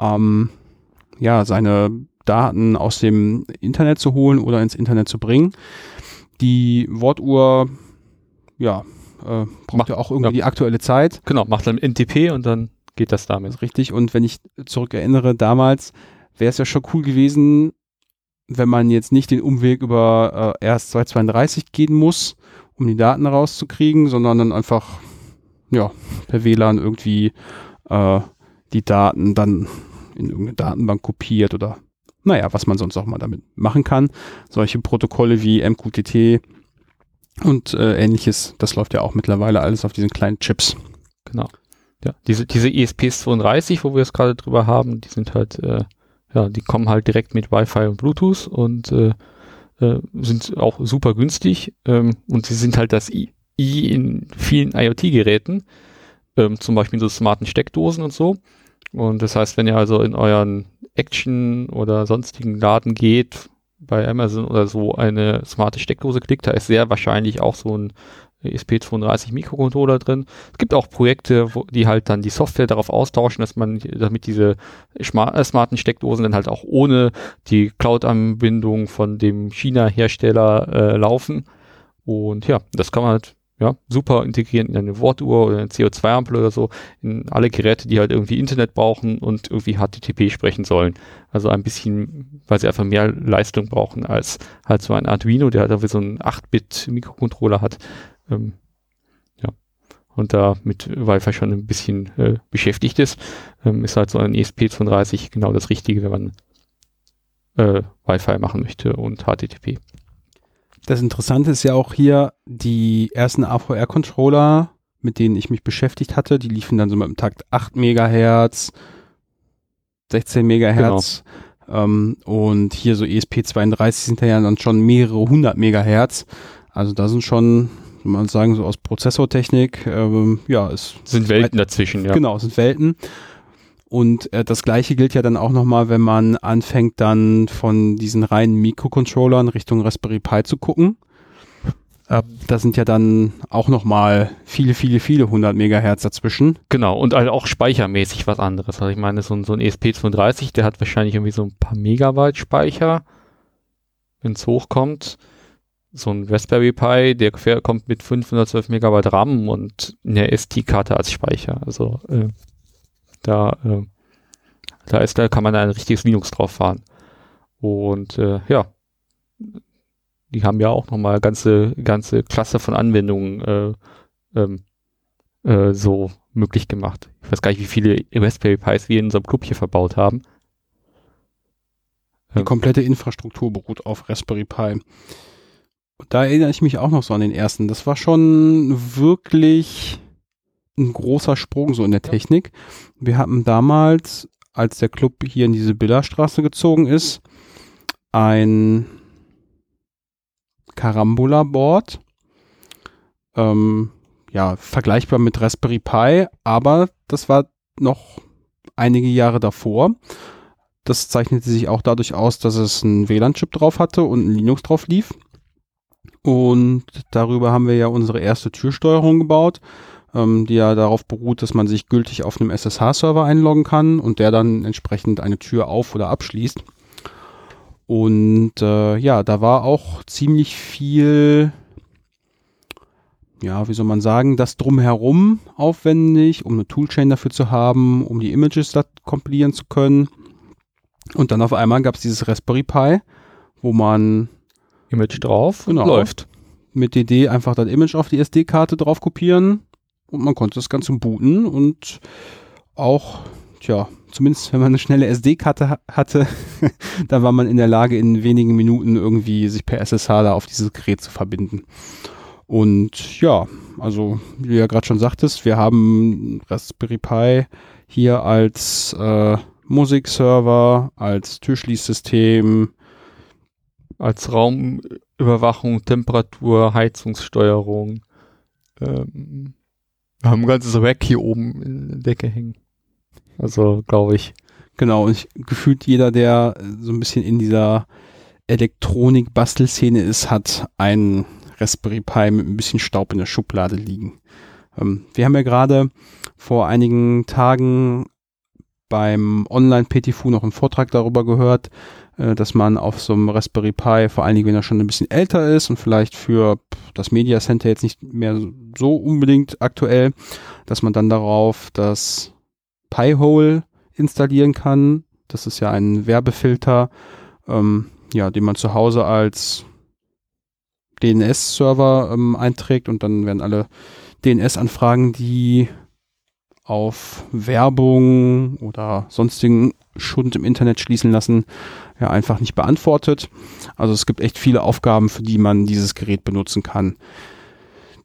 ähm, ja, seine Daten aus dem Internet zu holen oder ins Internet zu bringen. Die Wortuhr, ja, äh, braucht Macht- ja auch irgendwie ja. die aktuelle Zeit. Genau, macht dann NTP und dann geht das damit. Richtig. Und wenn ich zurückerinnere, damals wäre es ja schon cool gewesen, wenn man jetzt nicht den Umweg über äh, RS232 gehen muss, um die Daten rauszukriegen, sondern dann einfach ja, per WLAN irgendwie äh, die Daten dann in irgendeine Datenbank kopiert oder naja, was man sonst auch mal damit machen kann. Solche Protokolle wie MQTT und äh, ähnliches, das läuft ja auch mittlerweile alles auf diesen kleinen Chips. Genau. Ja, diese, diese E ESPs32, wo wir es gerade drüber haben, die sind halt, äh, ja, die kommen halt direkt mit Wi-Fi und Bluetooth und äh, äh, sind auch super günstig ähm, und sie sind halt das I, I in vielen IoT-Geräten, ähm, zum Beispiel so smarten Steckdosen und so. Und das heißt, wenn ihr also in euren Action oder sonstigen Laden geht, bei Amazon oder so eine smarte Steckdose klickt, da ist sehr wahrscheinlich auch so ein ESP32 Mikrocontroller drin. Es gibt auch Projekte, wo die halt dann die Software darauf austauschen, dass man, damit diese äh, smarten Steckdosen dann halt auch ohne die Cloud-Anbindung von dem China-Hersteller äh, laufen. Und ja, das kann man halt ja, super integrieren in eine Wortuhr oder eine CO2-Ampel oder so, in alle Geräte, die halt irgendwie Internet brauchen und irgendwie HTTP sprechen sollen. Also ein bisschen, weil sie einfach mehr Leistung brauchen als halt so ein Arduino, der halt irgendwie so einen 8-Bit-Mikrocontroller hat. Ähm, ja. Und da mit Wi-Fi schon ein bisschen äh, beschäftigt ist, ähm, ist halt so ein ESP32 genau das Richtige, wenn man äh, Wi-Fi machen möchte und HTTP. Das Interessante ist ja auch hier, die ersten AVR-Controller, mit denen ich mich beschäftigt hatte, die liefen dann so mit dem Takt 8 Megahertz, 16 Megahertz. Genau. Ähm, und hier so ESP32 sind ja dann schon mehrere hundert Megahertz. Also da sind schon man sagen, so aus Prozessortechnik, ähm, ja, es sind Welten dazwischen, ja. Genau, es sind Welten. Und äh, das gleiche gilt ja dann auch nochmal, wenn man anfängt, dann von diesen reinen Mikrocontrollern Richtung Raspberry Pi zu gucken. Äh, da sind ja dann auch nochmal viele, viele, viele hundert Megahertz dazwischen. Genau, und also auch speichermäßig was anderes. Also ich meine, so, ein, so ein ESP32, der hat wahrscheinlich irgendwie so ein paar Megabyte Speicher, wenn es hochkommt so ein Raspberry Pi, der kommt mit 512 Megabyte RAM und eine SD-Karte als Speicher. Also äh, da, äh, da ist, da kann man ein richtiges Linux drauf fahren. Und äh, ja, die haben ja auch nochmal ganze, ganze Klasse von Anwendungen äh, ähm, äh, so möglich gemacht. Ich weiß gar nicht, wie viele Raspberry Pis wir in unserem Club hier verbaut haben. Die komplette Infrastruktur beruht auf Raspberry Pi da erinnere ich mich auch noch so an den ersten. Das war schon wirklich ein großer Sprung so in der Technik. Wir hatten damals, als der Club hier in diese Billerstraße gezogen ist, ein Carambola-Board. Ähm, ja, vergleichbar mit Raspberry Pi, aber das war noch einige Jahre davor. Das zeichnete sich auch dadurch aus, dass es einen WLAN-Chip drauf hatte und ein Linux drauf lief. Und darüber haben wir ja unsere erste Türsteuerung gebaut, ähm, die ja darauf beruht, dass man sich gültig auf einem SSH-Server einloggen kann und der dann entsprechend eine Tür auf- oder abschließt. Und äh, ja, da war auch ziemlich viel, ja, wie soll man sagen, das drumherum aufwendig, um eine Toolchain dafür zu haben, um die Images da kompilieren zu können. Und dann auf einmal gab es dieses Raspberry Pi, wo man Image drauf genau. läuft. Mit DD einfach das Image auf die SD-Karte drauf kopieren und man konnte das Ganze booten und auch, tja, zumindest wenn man eine schnelle SD-Karte ha hatte, da war man in der Lage, in wenigen Minuten irgendwie sich per SSH da auf dieses Gerät zu verbinden. Und ja, also wie du ja gerade schon sagtest, wir haben Raspberry Pi hier als äh, Musikserver, als Türschließsystem, als Raumüberwachung, Temperatur, Heizungssteuerung. Ähm, wir haben ein ganzes Rack hier oben in der Decke hängen. Also, glaube ich. Genau, und ich, gefühlt jeder, der so ein bisschen in dieser Elektronik-Bastelszene ist, hat einen Raspberry Pi mit ein bisschen Staub in der Schublade liegen. Ähm, wir haben ja gerade vor einigen Tagen beim Online-PTFU noch einen Vortrag darüber gehört, äh, dass man auf so einem Raspberry Pi, vor allen Dingen wenn er schon ein bisschen älter ist und vielleicht für das Media Center jetzt nicht mehr so unbedingt aktuell, dass man dann darauf das Pi-Hole installieren kann. Das ist ja ein Werbefilter, ähm, ja, den man zu Hause als DNS-Server ähm, einträgt und dann werden alle DNS-Anfragen, die auf Werbung oder sonstigen Schund im Internet schließen lassen, ja einfach nicht beantwortet. Also es gibt echt viele Aufgaben, für die man dieses Gerät benutzen kann.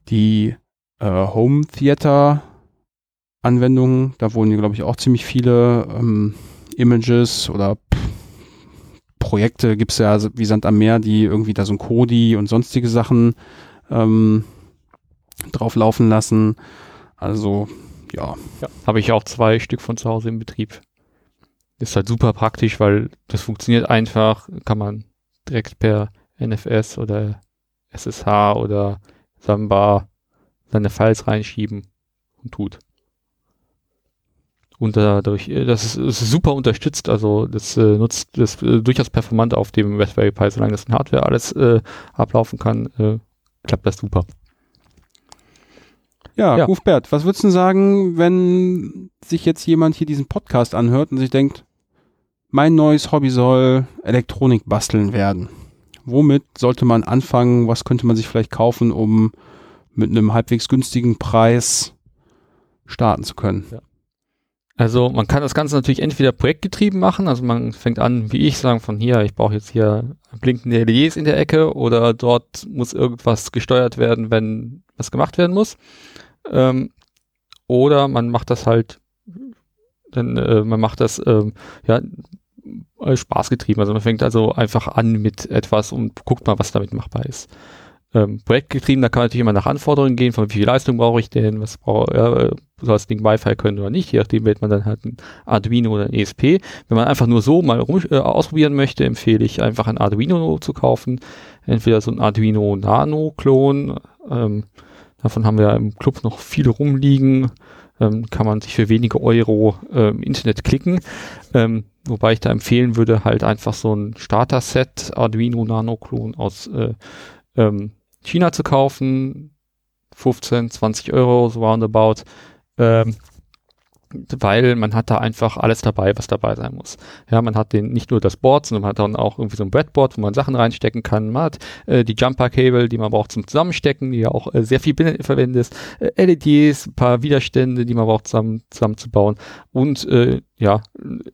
Die äh, Home Theater Anwendungen, da wurden, glaube ich, auch ziemlich viele ähm, Images oder Projekte gibt's ja wie Sand am Meer, die irgendwie da so ein Kodi und sonstige Sachen ähm, drauf laufen lassen. Also, ja. ja Habe ich auch zwei Stück von zu Hause im Betrieb. Ist halt super praktisch, weil das funktioniert einfach, kann man direkt per NFS oder SSH oder Samba seine Files reinschieben und tut. Und dadurch, äh, das ist, ist super unterstützt, also das äh, nutzt das äh, durchaus performant auf dem Raspberry Pi, solange das in Hardware alles äh, ablaufen kann, äh, klappt das super. Ja, ja. Hufbert, was würdest du sagen, wenn sich jetzt jemand hier diesen Podcast anhört und sich denkt, mein neues Hobby soll Elektronik basteln werden? Womit sollte man anfangen? Was könnte man sich vielleicht kaufen, um mit einem halbwegs günstigen Preis starten zu können? Ja. Also man kann das Ganze natürlich entweder projektgetrieben machen, also man fängt an, wie ich, sagen von hier, ich brauche jetzt hier blinkende LEDs in der Ecke oder dort muss irgendwas gesteuert werden, wenn was gemacht werden muss. Ähm, oder man macht das halt, dann, äh, man macht das ähm, ja spaßgetrieben. Also man fängt also einfach an mit etwas und guckt mal, was damit machbar ist ähm, projektgetrieben, da kann man natürlich immer nach Anforderungen gehen, von wie viel Leistung brauche ich denn, was brauche ja, soll das Ding Wi-Fi können oder nicht, je nachdem wählt man dann halt ein Arduino oder ein ESP. Wenn man einfach nur so mal rum, äh, ausprobieren möchte, empfehle ich einfach ein Arduino zu kaufen, entweder so ein Arduino Nano-Klon, ähm, davon haben wir im Club noch viele rumliegen, ähm, kann man sich für wenige Euro äh, im Internet klicken. Ähm, wobei ich da empfehlen würde, halt einfach so ein Starter-Set Arduino Nano-Klon aus äh, ähm, China zu kaufen, 15, 20 Euro, so roundabout, ähm, weil man hat da einfach alles dabei, was dabei sein muss. Ja, man hat den nicht nur das Board, sondern man hat dann auch irgendwie so ein Breadboard, wo man Sachen reinstecken kann. Man hat äh, die Jumper-Cable, die man braucht zum Zusammenstecken, die ja auch äh, sehr viel verwendet ist. Äh, LEDs, ein paar Widerstände, die man braucht zusammen, zusammenzubauen und äh, ja,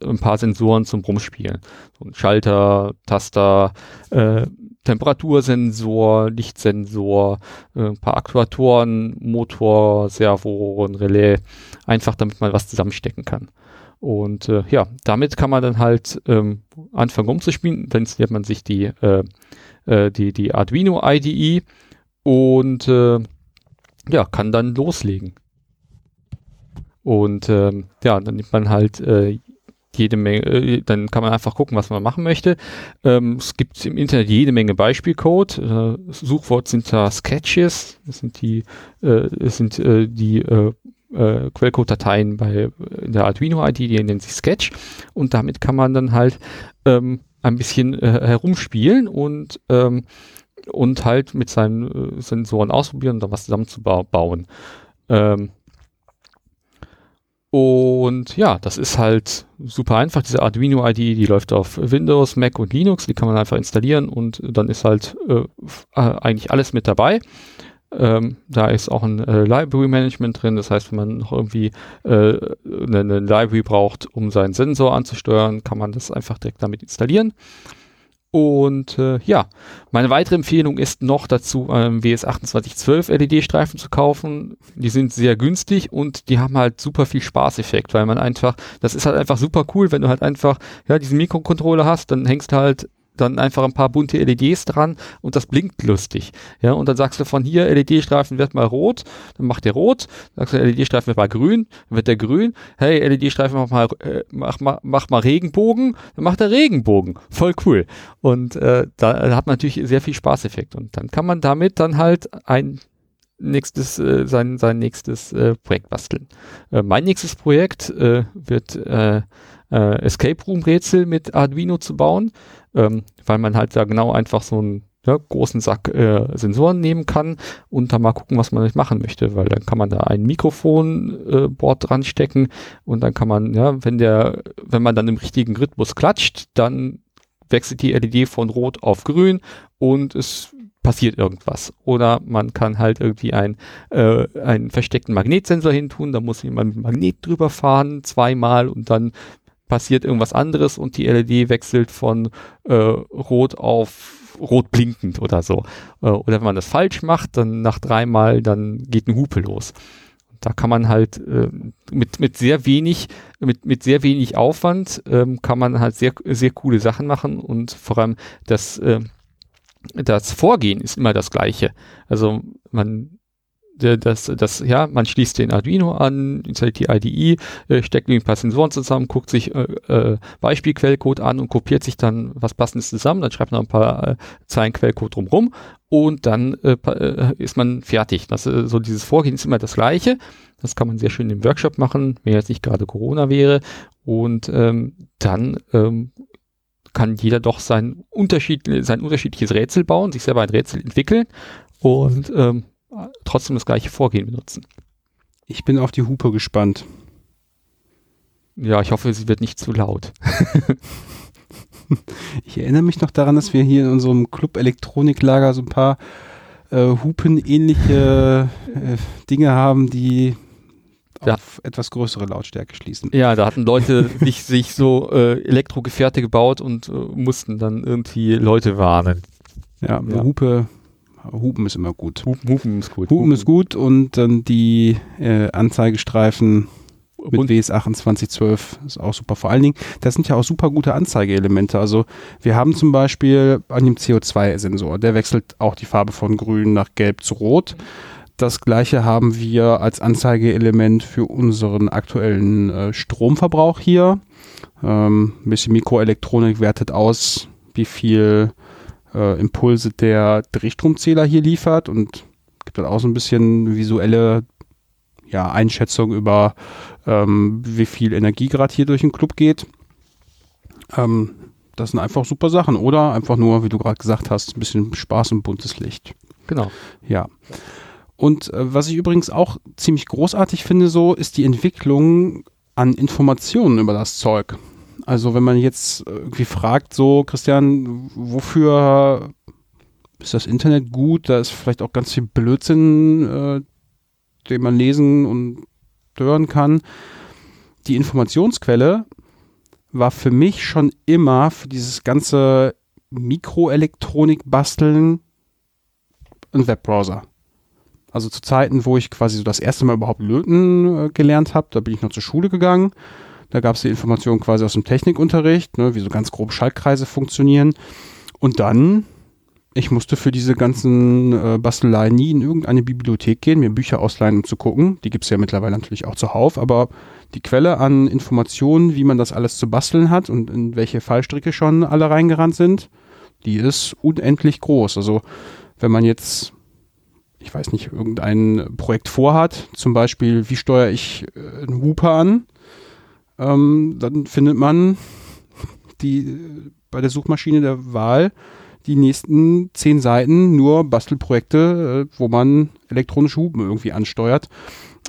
ein paar Sensoren zum Rumspielen. So ein Schalter, Taster, äh, Temperatursensor, Lichtsensor, äh, ein paar Aktuatoren, Motor, Servo, ein Relais, einfach damit man was zusammenstecken kann. Und äh, ja, damit kann man dann halt ähm, anfangen umzuspielen. Dann installiert man sich die, äh, äh, die, die Arduino IDE und äh, ja, kann dann loslegen. Und ähm, ja, dann nimmt man halt äh, jede Menge, äh, dann kann man einfach gucken, was man machen möchte. Ähm, es gibt im Internet jede Menge Beispielcode. Äh, Suchwort sind da Sketches, das sind die, äh, das sind äh, die äh, äh, Quellcode-Dateien bei in der Arduino-ID, die nennen sich Sketch und damit kann man dann halt ähm, ein bisschen äh, herumspielen und ähm, und halt mit seinen äh, Sensoren ausprobieren und dann was zusammenzubauen. Ähm, und ja, das ist halt super einfach. Diese Arduino-ID, die läuft auf Windows, Mac und Linux. Die kann man einfach installieren und dann ist halt äh, äh, eigentlich alles mit dabei. Ähm, da ist auch ein äh, Library Management drin. Das heißt, wenn man noch irgendwie äh, eine, eine Library braucht, um seinen Sensor anzusteuern, kann man das einfach direkt damit installieren. Und äh, ja, meine weitere Empfehlung ist noch dazu, ähm, WS2812 LED-Streifen zu kaufen. Die sind sehr günstig und die haben halt super viel Spaßeffekt, weil man einfach, das ist halt einfach super cool, wenn du halt einfach, ja, diesen Mikrocontroller hast, dann hängst du halt dann einfach ein paar bunte LEDs dran und das blinkt lustig. Ja, und dann sagst du von hier, LED-Streifen wird mal rot, dann macht der rot, sagst du, LED-Streifen wird mal grün, dann wird der grün, hey, LED-Streifen mach mal, äh, mach, mach, mach mal Regenbogen, dann macht der Regenbogen. Voll cool. Und äh, da hat man natürlich sehr viel Spaßeffekt. Und dann kann man damit dann halt ein nächstes, äh, sein, sein nächstes äh, Projekt basteln. Äh, mein nächstes Projekt äh, wird äh, äh, Escape Room Rätsel mit Arduino zu bauen ähm, weil man halt da genau einfach so einen ja, großen Sack äh, Sensoren nehmen kann und dann mal gucken, was man nicht machen möchte, weil dann kann man da ein Mikrofonboard äh, dran stecken und dann kann man, ja, wenn der, wenn man dann im richtigen Rhythmus klatscht, dann wechselt die LED von rot auf grün und es passiert irgendwas. Oder man kann halt irgendwie ein, äh, einen versteckten Magnetsensor hintun, da muss jemand mit Magnet drüber fahren, zweimal und dann passiert irgendwas anderes und die LED wechselt von äh, rot auf rot blinkend oder so. Äh, oder wenn man das falsch macht, dann nach dreimal, dann geht eine Hupe los. Da kann man halt, äh, mit, mit sehr wenig, mit, mit sehr wenig Aufwand ähm, kann man halt sehr, sehr coole Sachen machen und vor allem das, äh, das Vorgehen ist immer das gleiche. Also man das, das, ja, man schließt den Arduino an, installiert die IDE, äh, steckt ein paar Sensoren zusammen, guckt sich äh, äh, Beispielquellcode an und kopiert sich dann was passendes zusammen, dann schreibt man ein paar äh, Zeilen Quellcode drumrum und dann äh, äh, ist man fertig. Das, äh, so dieses Vorgehen ist immer das gleiche. Das kann man sehr schön im Workshop machen, wenn jetzt nicht gerade Corona wäre. Und ähm, dann ähm, kann jeder doch sein, Unterschied, sein unterschiedliches Rätsel bauen, sich selber ein Rätsel entwickeln und ähm, trotzdem das gleiche Vorgehen benutzen. Ich bin auf die Hupe gespannt. Ja, ich hoffe, sie wird nicht zu laut. ich erinnere mich noch daran, dass wir hier in unserem Club Elektroniklager so ein paar äh, Hupen-ähnliche äh, Dinge haben, die ja. auf etwas größere Lautstärke schließen. Ja, da hatten Leute sich, sich so äh, Elektrogefährte gebaut und äh, mussten dann irgendwie Leute warnen. Ja, ja. Hupe Hupen ist immer gut. Hupen, Hupen ist gut. Hupen, Hupen, ist gut und dann die äh, Anzeigestreifen mit und? WS 2812 ist auch super. Vor allen Dingen, das sind ja auch super gute Anzeigeelemente. Also wir haben zum Beispiel an dem CO2-Sensor, der wechselt auch die Farbe von grün nach gelb zu rot. Das gleiche haben wir als Anzeigeelement für unseren aktuellen äh, Stromverbrauch hier. Ähm, ein bisschen Mikroelektronik wertet aus, wie viel äh, Impulse der Drehstromzähler hier liefert und gibt dann auch so ein bisschen visuelle ja, Einschätzung über, ähm, wie viel Energie gerade hier durch den Club geht. Ähm, das sind einfach super Sachen. Oder einfach nur, wie du gerade gesagt hast, ein bisschen Spaß und buntes Licht. Genau. Ja. Und äh, was ich übrigens auch ziemlich großartig finde, so ist die Entwicklung an Informationen über das Zeug. Also wenn man jetzt irgendwie fragt, so Christian, wofür ist das Internet gut? Da ist vielleicht auch ganz viel Blödsinn, äh, den man lesen und hören kann. Die Informationsquelle war für mich schon immer für dieses ganze Mikroelektronik-Basteln ein Webbrowser. Also zu Zeiten, wo ich quasi so das erste Mal überhaupt löten äh, gelernt habe, da bin ich noch zur Schule gegangen da gab es die Informationen quasi aus dem Technikunterricht, ne, wie so ganz grob Schaltkreise funktionieren. Und dann, ich musste für diese ganzen äh, Basteleien nie in irgendeine Bibliothek gehen, mir Bücher ausleihen, um zu gucken. Die gibt es ja mittlerweile natürlich auch zuhauf, aber die Quelle an Informationen, wie man das alles zu basteln hat und in welche Fallstricke schon alle reingerannt sind, die ist unendlich groß. Also wenn man jetzt ich weiß nicht, irgendein Projekt vorhat, zum Beispiel, wie steuere ich äh, einen Hooper an, ähm, dann findet man die bei der Suchmaschine der Wahl die nächsten zehn Seiten nur Bastelprojekte, äh, wo man elektronische Hupen irgendwie ansteuert,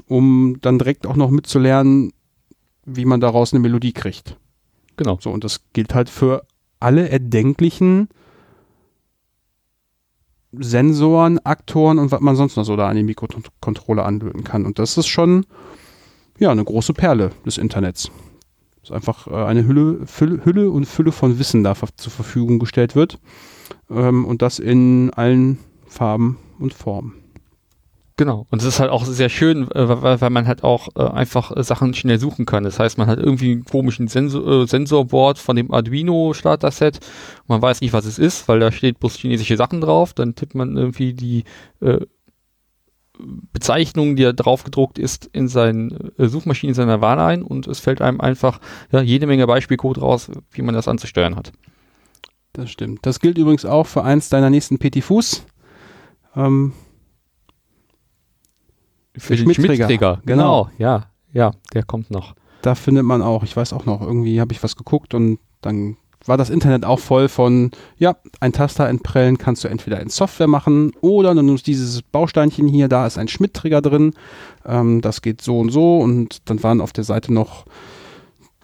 um dann direkt auch noch mitzulernen, wie man daraus eine Melodie kriegt. Genau. So, und das gilt halt für alle erdenklichen Sensoren, Aktoren und was man sonst noch so da an die Mikrocontroller anlöten kann. Und das ist schon ja, eine große Perle des Internets. Ist einfach äh, eine Hülle, Fülle, Hülle und Fülle von Wissen da zur Verfügung gestellt wird. Ähm, und das in allen Farben und Formen. Genau. Und es ist halt auch sehr schön, äh, weil, weil man halt auch äh, einfach Sachen schnell suchen kann. Das heißt, man hat irgendwie einen komischen Sensor, äh, Sensorboard von dem Arduino Starter-Set. Man weiß nicht, was es ist, weil da steht bloß chinesische Sachen drauf. Dann tippt man irgendwie die äh, Bezeichnung, die da drauf gedruckt ist, in seinen äh, Suchmaschinen seiner Wahl ein und es fällt einem einfach ja, jede Menge Beispielcode raus, wie man das anzusteuern hat. Das stimmt. Das gilt übrigens auch für eins deiner nächsten Petit Fuß. Ähm, für den Schmidtträger. Schmidtträger. Genau. genau. Ja, ja, der kommt noch. Da findet man auch, ich weiß auch noch, irgendwie habe ich was geguckt und dann war das Internet auch voll von, ja, ein Taster entprellen kannst du entweder in Software machen oder du nimmst dieses Bausteinchen hier, da ist ein Schmidt-Trigger drin, ähm, das geht so und so und dann waren auf der Seite noch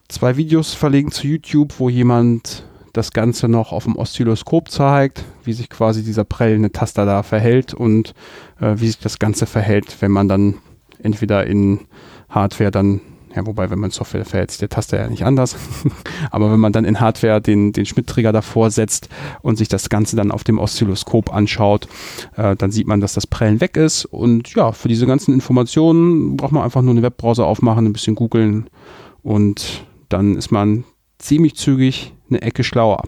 zwei Videos verlegt zu YouTube, wo jemand das Ganze noch auf dem Oszilloskop zeigt, wie sich quasi dieser prellende Taster da verhält und äh, wie sich das Ganze verhält, wenn man dann entweder in Hardware dann Ja, wobei, wenn man Software verhält sich der Taster ja nicht anders. Aber wenn man dann in Hardware den, den Schmidt-Trigger davor setzt und sich das Ganze dann auf dem Oszilloskop anschaut, äh, dann sieht man, dass das Prellen weg ist. Und ja, für diese ganzen Informationen braucht man einfach nur einen Webbrowser aufmachen, ein bisschen googeln und dann ist man ziemlich zügig eine Ecke schlauer.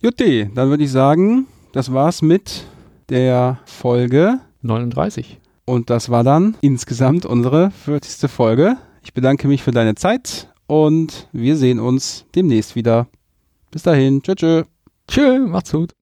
Jutti, dann würde ich sagen, das war's mit der Folge 39. und das war dann insgesamt unsere 40. Folge. Ich bedanke mich für deine Zeit und wir sehen uns demnächst wieder. Bis dahin. Tschö, tschö. Tschö, macht's gut.